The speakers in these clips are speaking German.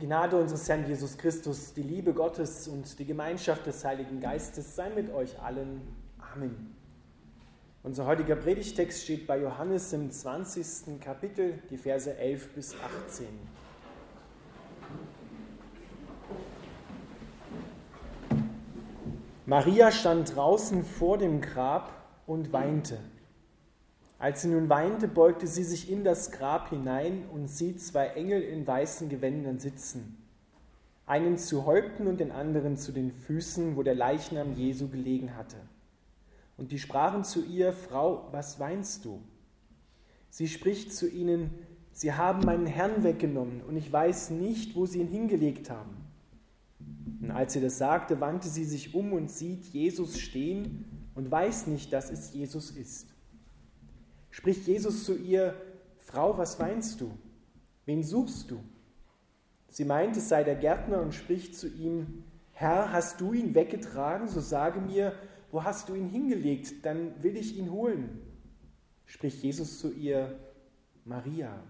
Gnade unseres Herrn Jesus Christus, die Liebe Gottes und die Gemeinschaft des Heiligen Geistes sei mit euch allen. Amen. Unser heutiger Predigtext steht bei Johannes im 20. Kapitel, die Verse 11 bis 18. Maria stand draußen vor dem Grab und weinte. Als sie nun weinte, beugte sie sich in das Grab hinein und sieht zwei Engel in weißen Gewändern sitzen. Einen zu Häupten und den anderen zu den Füßen, wo der Leichnam Jesu gelegen hatte. Und die sprachen zu ihr, Frau, was weinst du? Sie spricht zu ihnen, Sie haben meinen Herrn weggenommen und ich weiß nicht, wo sie ihn hingelegt haben. Und als sie das sagte, wandte sie sich um und sieht Jesus stehen und weiß nicht, dass es Jesus ist spricht Jesus zu ihr, Frau, was weinst du? Wen suchst du? Sie meint, es sei der Gärtner und spricht zu ihm, Herr, hast du ihn weggetragen, so sage mir, wo hast du ihn hingelegt, dann will ich ihn holen. Spricht Jesus zu ihr, Maria.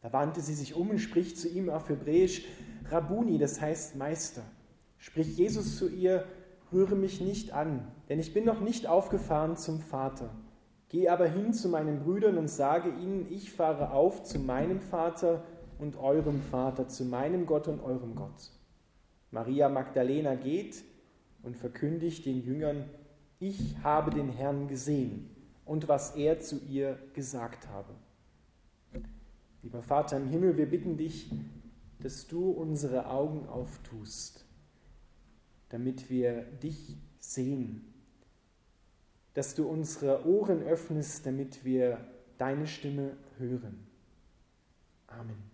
Da wandte sie sich um und spricht zu ihm auf Hebräisch, Rabuni, das heißt Meister. Spricht Jesus zu ihr, rühre mich nicht an, denn ich bin noch nicht aufgefahren zum Vater. Geh aber hin zu meinen Brüdern und sage ihnen, ich fahre auf zu meinem Vater und eurem Vater, zu meinem Gott und eurem Gott. Maria Magdalena geht und verkündigt den Jüngern, ich habe den Herrn gesehen und was er zu ihr gesagt habe. Lieber Vater im Himmel, wir bitten dich, dass du unsere Augen auftust, damit wir dich sehen dass du unsere Ohren öffnest, damit wir deine Stimme hören. Amen.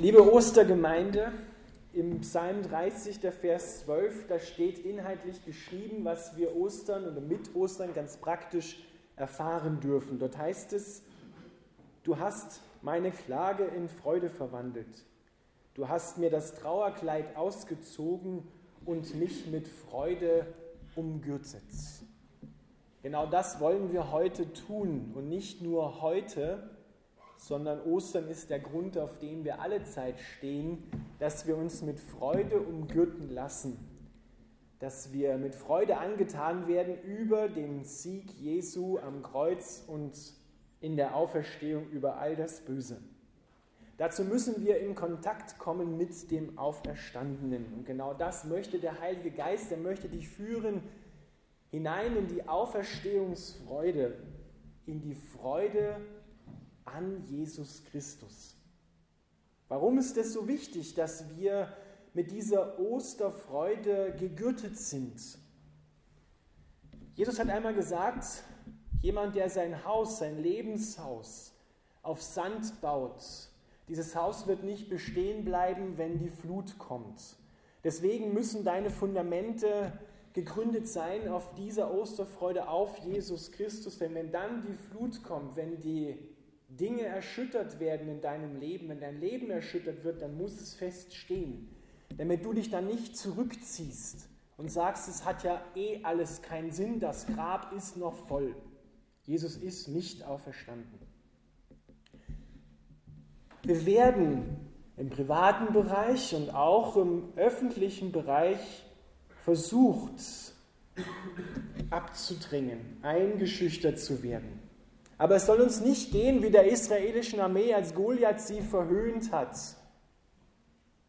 Liebe Ostergemeinde, im Psalm 30, der Vers 12, da steht inhaltlich geschrieben, was wir Ostern oder mit Ostern ganz praktisch erfahren dürfen. Dort heißt es, du hast meine Klage in Freude verwandelt. Du hast mir das Trauerkleid ausgezogen und mich mit Freude umgürtet. Genau das wollen wir heute tun und nicht nur heute, sondern Ostern ist der Grund, auf dem wir alle Zeit stehen, dass wir uns mit Freude umgürten lassen dass wir mit Freude angetan werden über den Sieg Jesu am Kreuz und in der Auferstehung über all das Böse. Dazu müssen wir in Kontakt kommen mit dem Auferstandenen. Und genau das möchte der Heilige Geist, er möchte dich führen hinein in die Auferstehungsfreude, in die Freude an Jesus Christus. Warum ist es so wichtig, dass wir mit dieser Osterfreude gegürtet sind. Jesus hat einmal gesagt, jemand, der sein Haus, sein Lebenshaus auf Sand baut, dieses Haus wird nicht bestehen bleiben, wenn die Flut kommt. Deswegen müssen deine Fundamente gegründet sein auf dieser Osterfreude auf Jesus Christus. Denn wenn dann die Flut kommt, wenn die Dinge erschüttert werden in deinem Leben, wenn dein Leben erschüttert wird, dann muss es feststehen damit du dich dann nicht zurückziehst und sagst, es hat ja eh alles keinen Sinn, das Grab ist noch voll. Jesus ist nicht auferstanden. Wir werden im privaten Bereich und auch im öffentlichen Bereich versucht abzudringen, eingeschüchtert zu werden. Aber es soll uns nicht gehen wie der israelischen Armee, als Goliath sie verhöhnt hat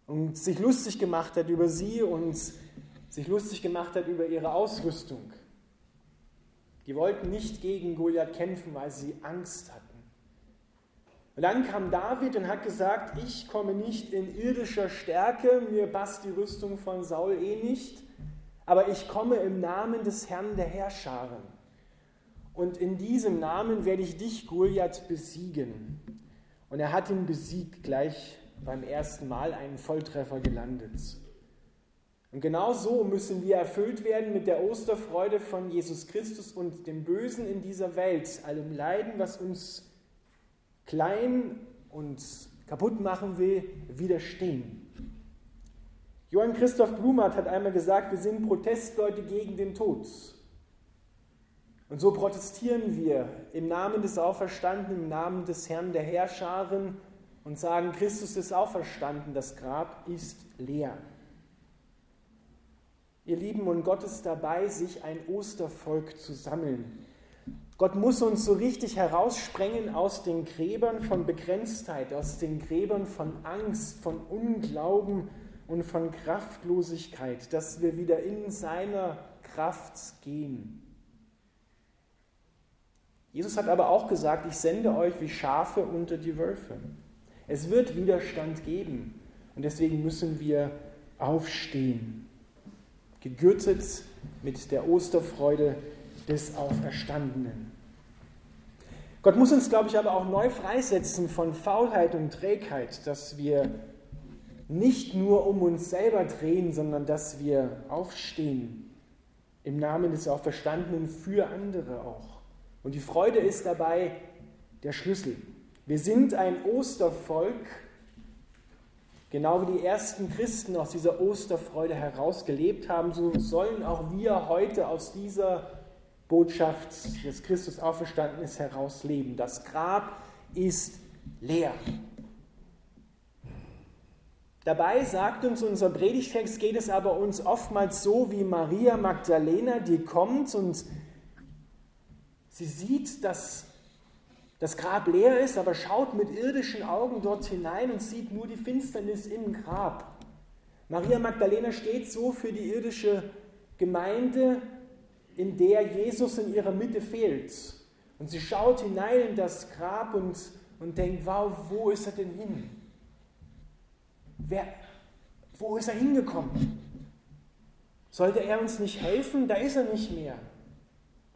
und sich lustig gemacht hat über sie und sich lustig gemacht hat über ihre Ausrüstung. Die wollten nicht gegen Goliath kämpfen, weil sie Angst hatten. Und dann kam David und hat gesagt, ich komme nicht in irdischer Stärke, mir passt die Rüstung von Saul eh nicht, aber ich komme im Namen des Herrn der Herrscharen. Und in diesem Namen werde ich dich, Goliath, besiegen. Und er hat ihn besiegt gleich beim ersten Mal einen Volltreffer gelandet. Und genau so müssen wir erfüllt werden mit der Osterfreude von Jesus Christus und dem Bösen in dieser Welt, allem Leiden, was uns klein und kaputt machen will, widerstehen. Johann Christoph Blumert hat einmal gesagt, wir sind Protestleute gegen den Tod. Und so protestieren wir im Namen des Auferstandenen, im Namen des Herrn der Herrscharen und sagen, Christus ist auferstanden, das Grab ist leer. Ihr Lieben, und Gott ist dabei, sich ein Ostervolk zu sammeln. Gott muss uns so richtig heraussprengen aus den Gräbern von Begrenztheit, aus den Gräbern von Angst, von Unglauben und von Kraftlosigkeit, dass wir wieder in seiner Kraft gehen. Jesus hat aber auch gesagt, ich sende euch wie Schafe unter die Wölfe. Es wird Widerstand geben und deswegen müssen wir aufstehen, gegürtet mit der Osterfreude des Auferstandenen. Gott muss uns, glaube ich, aber auch neu freisetzen von Faulheit und Trägheit, dass wir nicht nur um uns selber drehen, sondern dass wir aufstehen im Namen des Auferstandenen für andere auch. Und die Freude ist dabei der Schlüssel. Wir sind ein Ostervolk, genau wie die ersten Christen aus dieser Osterfreude herausgelebt haben, so sollen auch wir heute aus dieser Botschaft des Christus auferstanden ist herausleben. Das Grab ist leer. Dabei sagt uns unser Predigtext, geht es aber uns oftmals so wie Maria Magdalena, die kommt und sie sieht, dass das Grab leer ist, aber schaut mit irdischen Augen dort hinein und sieht nur die Finsternis im Grab. Maria Magdalena steht so für die irdische Gemeinde, in der Jesus in ihrer Mitte fehlt. Und sie schaut hinein in das Grab und, und denkt, wow, wo ist er denn hin? Wer, wo ist er hingekommen? Sollte er uns nicht helfen? Da ist er nicht mehr.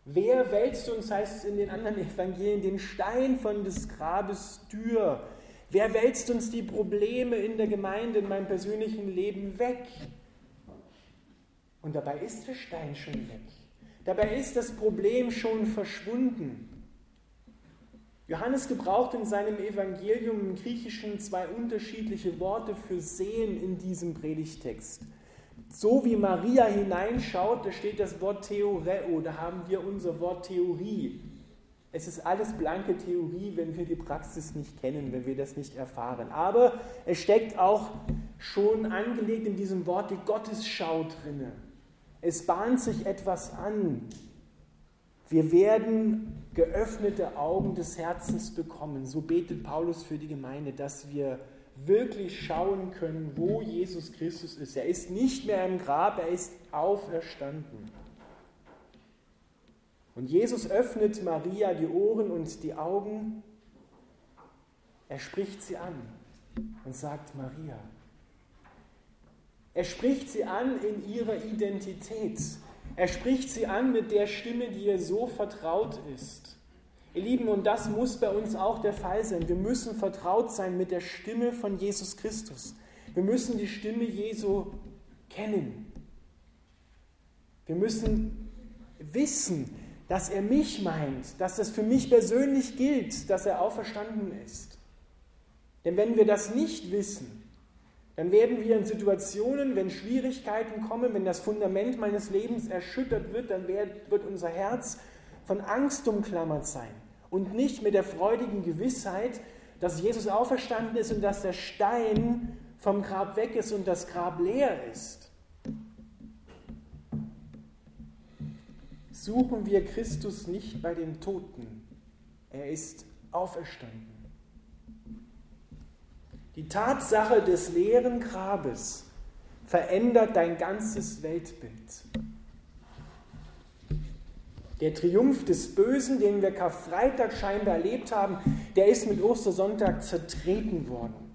Wer wälzt uns, heißt es in den anderen Evangelien, den Stein von des Grabes Tür? Wer wälzt uns die Probleme in der Gemeinde, in meinem persönlichen Leben weg? Und dabei ist der Stein schon weg. Dabei ist das Problem schon verschwunden. Johannes gebraucht in seinem Evangelium im Griechischen zwei unterschiedliche Worte für sehen in diesem Predigtext. So wie Maria hineinschaut, da steht das Wort Theoreo, da haben wir unser Wort Theorie. Es ist alles blanke Theorie, wenn wir die Praxis nicht kennen, wenn wir das nicht erfahren. Aber es steckt auch schon angelegt in diesem Wort die Gottesschau drinne. Es bahnt sich etwas an. Wir werden geöffnete Augen des Herzens bekommen. So betet Paulus für die Gemeinde, dass wir wirklich schauen können, wo Jesus Christus ist. Er ist nicht mehr im Grab, er ist auferstanden. Und Jesus öffnet Maria die Ohren und die Augen. Er spricht sie an und sagt, Maria, er spricht sie an in ihrer Identität. Er spricht sie an mit der Stimme, die ihr so vertraut ist. Ihr Lieben, und das muss bei uns auch der Fall sein. Wir müssen vertraut sein mit der Stimme von Jesus Christus. Wir müssen die Stimme Jesu kennen. Wir müssen wissen, dass er mich meint, dass das für mich persönlich gilt, dass er auferstanden ist. Denn wenn wir das nicht wissen, dann werden wir in Situationen, wenn Schwierigkeiten kommen, wenn das Fundament meines Lebens erschüttert wird, dann wird unser Herz von Angst umklammert sein und nicht mit der freudigen Gewissheit, dass Jesus auferstanden ist und dass der Stein vom Grab weg ist und das Grab leer ist. Suchen wir Christus nicht bei den Toten. Er ist auferstanden. Die Tatsache des leeren Grabes verändert dein ganzes Weltbild. Der Triumph des Bösen, den wir Karfreitag scheinbar erlebt haben, der ist mit Ostersonntag zertreten worden.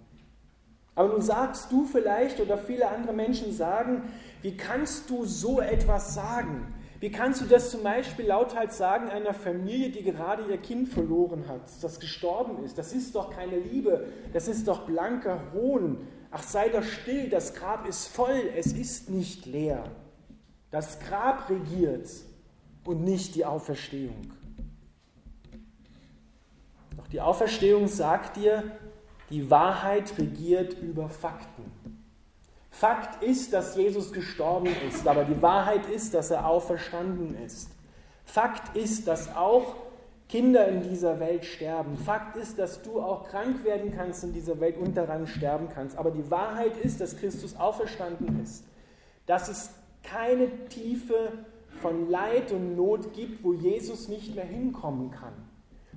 Aber nun sagst du vielleicht oder viele andere Menschen sagen, wie kannst du so etwas sagen? Wie kannst du das zum Beispiel lauthals sagen einer Familie, die gerade ihr Kind verloren hat, das gestorben ist? Das ist doch keine Liebe, das ist doch blanker Hohn. Ach, sei doch still, das Grab ist voll, es ist nicht leer. Das Grab regiert und nicht die Auferstehung. Doch die Auferstehung sagt dir, die Wahrheit regiert über Fakten. Fakt ist, dass Jesus gestorben ist, aber die Wahrheit ist, dass er auferstanden ist. Fakt ist, dass auch Kinder in dieser Welt sterben. Fakt ist, dass du auch krank werden kannst in dieser Welt und daran sterben kannst. Aber die Wahrheit ist, dass Christus auferstanden ist. Dass es keine Tiefe von Leid und Not gibt, wo Jesus nicht mehr hinkommen kann.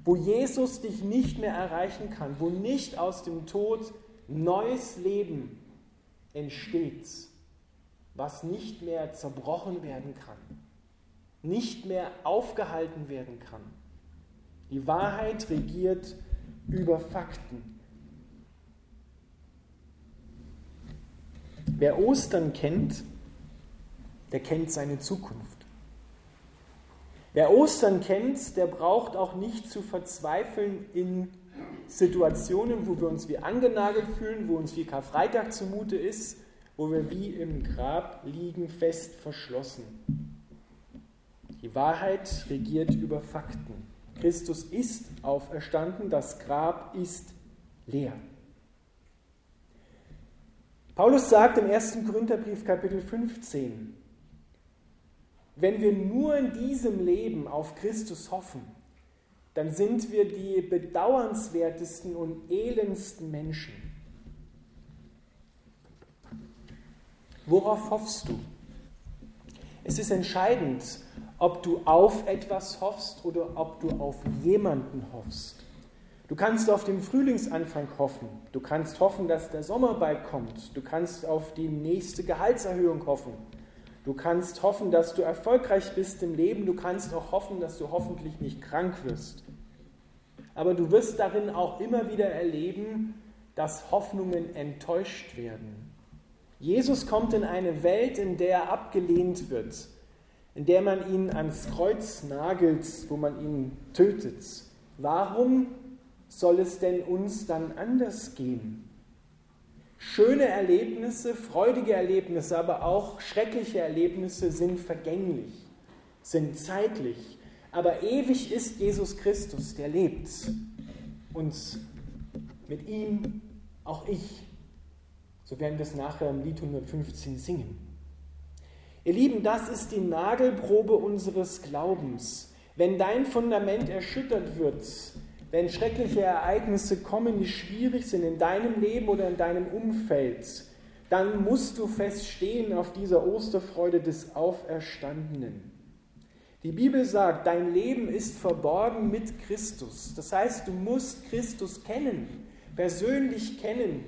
Wo Jesus dich nicht mehr erreichen kann. Wo nicht aus dem Tod neues Leben entsteht. Was nicht mehr zerbrochen werden kann. Nicht mehr aufgehalten werden kann. Die Wahrheit regiert über Fakten. Wer Ostern kennt, der kennt seine Zukunft. Wer Ostern kennt, der braucht auch nicht zu verzweifeln in Situationen, wo wir uns wie angenagelt fühlen, wo uns wie Karfreitag zumute ist, wo wir wie im Grab liegen, fest verschlossen. Die Wahrheit regiert über Fakten. Christus ist auferstanden, das Grab ist leer. Paulus sagt im 1. Korintherbrief Kapitel 15, wenn wir nur in diesem Leben auf Christus hoffen, dann sind wir die bedauernswertesten und elendsten Menschen. Worauf hoffst du? Es ist entscheidend, ob du auf etwas hoffst oder ob du auf jemanden hoffst. Du kannst auf den Frühlingsanfang hoffen. Du kannst hoffen, dass der Sommer bald kommt. Du kannst auf die nächste Gehaltserhöhung hoffen. Du kannst hoffen, dass du erfolgreich bist im Leben. Du kannst auch hoffen, dass du hoffentlich nicht krank wirst. Aber du wirst darin auch immer wieder erleben, dass Hoffnungen enttäuscht werden. Jesus kommt in eine Welt, in der er abgelehnt wird in der man ihn ans Kreuz nagelt, wo man ihn tötet. Warum soll es denn uns dann anders gehen? Schöne Erlebnisse, freudige Erlebnisse, aber auch schreckliche Erlebnisse sind vergänglich, sind zeitlich. Aber ewig ist Jesus Christus, der lebt. Und mit ihm auch ich. So werden wir es nachher im Lied 115 singen. Ihr Lieben, das ist die Nagelprobe unseres Glaubens. Wenn dein Fundament erschüttert wird, wenn schreckliche Ereignisse kommen, die schwierig sind in deinem Leben oder in deinem Umfeld, dann musst du feststehen auf dieser Osterfreude des Auferstandenen. Die Bibel sagt, dein Leben ist verborgen mit Christus. Das heißt, du musst Christus kennen, persönlich kennen,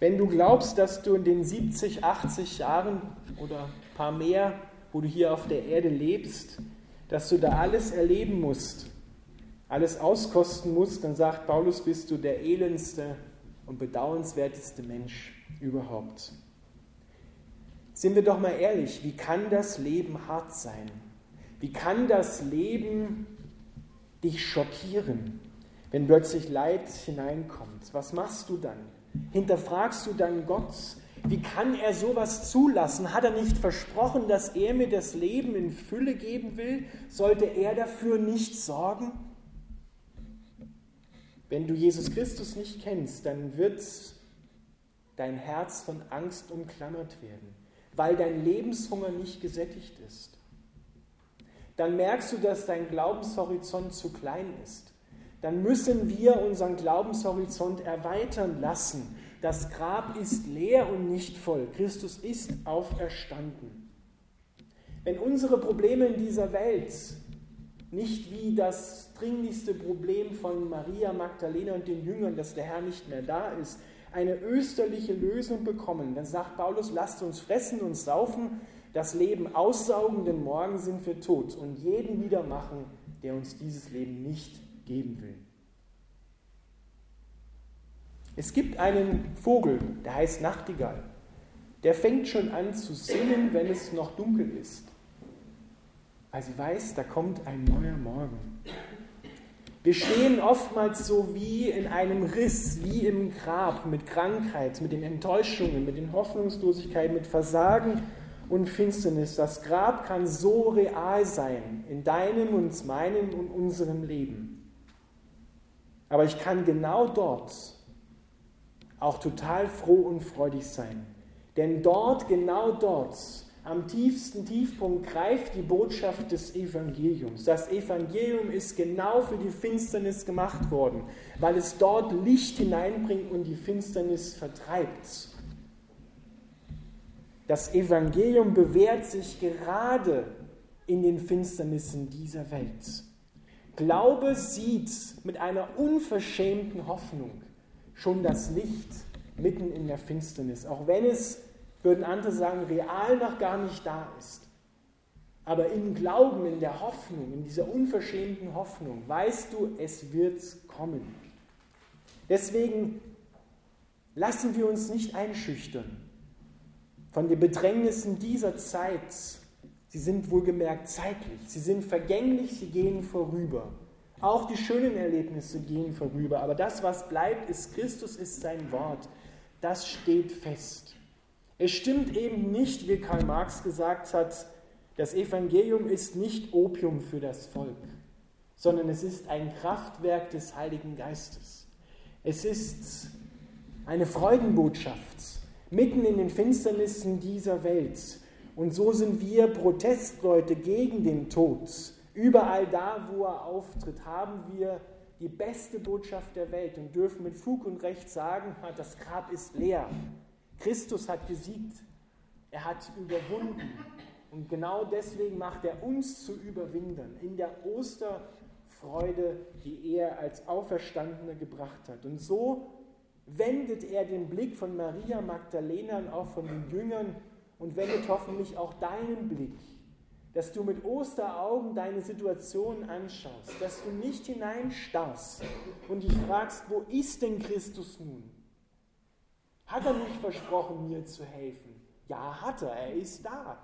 Wenn du glaubst, dass du in den 70, 80 Jahren oder ein paar mehr, wo du hier auf der Erde lebst, dass du da alles erleben musst, alles auskosten musst, dann sagt Paulus, bist du der elendste und bedauernswerteste Mensch überhaupt. Sind wir doch mal ehrlich, wie kann das Leben hart sein? Wie kann das Leben dich schockieren, wenn plötzlich Leid hineinkommt? Was machst du dann? Hinterfragst du dann Gott? Wie kann er sowas zulassen? Hat er nicht versprochen, dass er mir das Leben in Fülle geben will? Sollte er dafür nicht sorgen? Wenn du Jesus Christus nicht kennst, dann wird dein Herz von Angst umklammert werden, weil dein Lebenshunger nicht gesättigt ist. Dann merkst du, dass dein Glaubenshorizont zu klein ist dann müssen wir unseren Glaubenshorizont erweitern lassen. Das Grab ist leer und nicht voll. Christus ist auferstanden. Wenn unsere Probleme in dieser Welt nicht wie das dringlichste Problem von Maria Magdalena und den Jüngern, dass der Herr nicht mehr da ist, eine österliche Lösung bekommen, dann sagt Paulus, lasst uns fressen und saufen, das Leben aussaugen, denn morgen sind wir tot und jeden wieder machen, der uns dieses Leben nicht geben will. Es gibt einen Vogel, der heißt Nachtigall. Der fängt schon an zu singen, wenn es noch dunkel ist. Weil sie weiß, da kommt ein neuer Morgen. Wir stehen oftmals so wie in einem Riss, wie im Grab, mit Krankheit, mit den Enttäuschungen, mit den Hoffnungslosigkeiten, mit Versagen und Finsternis. Das Grab kann so real sein in deinem und meinem und unserem Leben. Aber ich kann genau dort auch total froh und freudig sein. Denn dort, genau dort, am tiefsten Tiefpunkt greift die Botschaft des Evangeliums. Das Evangelium ist genau für die Finsternis gemacht worden, weil es dort Licht hineinbringt und die Finsternis vertreibt. Das Evangelium bewährt sich gerade in den Finsternissen dieser Welt. Glaube sieht mit einer unverschämten Hoffnung schon das Licht mitten in der Finsternis, auch wenn es würden andere sagen, real noch gar nicht da ist. Aber im Glauben, in der Hoffnung, in dieser unverschämten Hoffnung, weißt du, es wird kommen. Deswegen lassen wir uns nicht einschüchtern von den Bedrängnissen dieser Zeit. Sie sind wohlgemerkt zeitlich, sie sind vergänglich, sie gehen vorüber. Auch die schönen Erlebnisse gehen vorüber, aber das, was bleibt, ist Christus, ist sein Wort. Das steht fest. Es stimmt eben nicht, wie Karl Marx gesagt hat, das Evangelium ist nicht Opium für das Volk, sondern es ist ein Kraftwerk des Heiligen Geistes. Es ist eine Freudenbotschaft mitten in den Finsternissen dieser Welt. Und so sind wir Protestleute gegen den Tod. Überall da, wo er auftritt, haben wir die beste Botschaft der Welt und dürfen mit Fug und Recht sagen, das Grab ist leer. Christus hat gesiegt, er hat überwunden. Und genau deswegen macht er uns zu Überwindern in der Osterfreude, die er als Auferstandene gebracht hat. Und so wendet er den Blick von Maria Magdalena und auch von den Jüngern und wendet hoffentlich auch deinen Blick, dass du mit Osteraugen deine Situation anschaust, dass du nicht hineinstarrst und dich fragst, wo ist denn Christus nun? Hat er nicht versprochen, mir zu helfen? Ja, hat er, er ist da.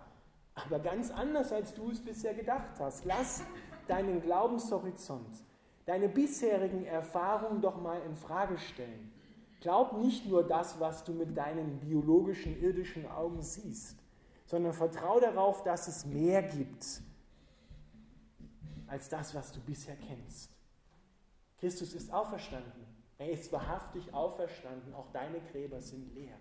Aber ganz anders, als du es bisher gedacht hast. Lass deinen Glaubenshorizont, deine bisherigen Erfahrungen doch mal in Frage stellen. Glaub nicht nur das, was du mit deinen biologischen, irdischen Augen siehst, sondern vertraue darauf, dass es mehr gibt als das, was du bisher kennst. Christus ist auferstanden. Er ist wahrhaftig auferstanden, auch deine Gräber sind leer.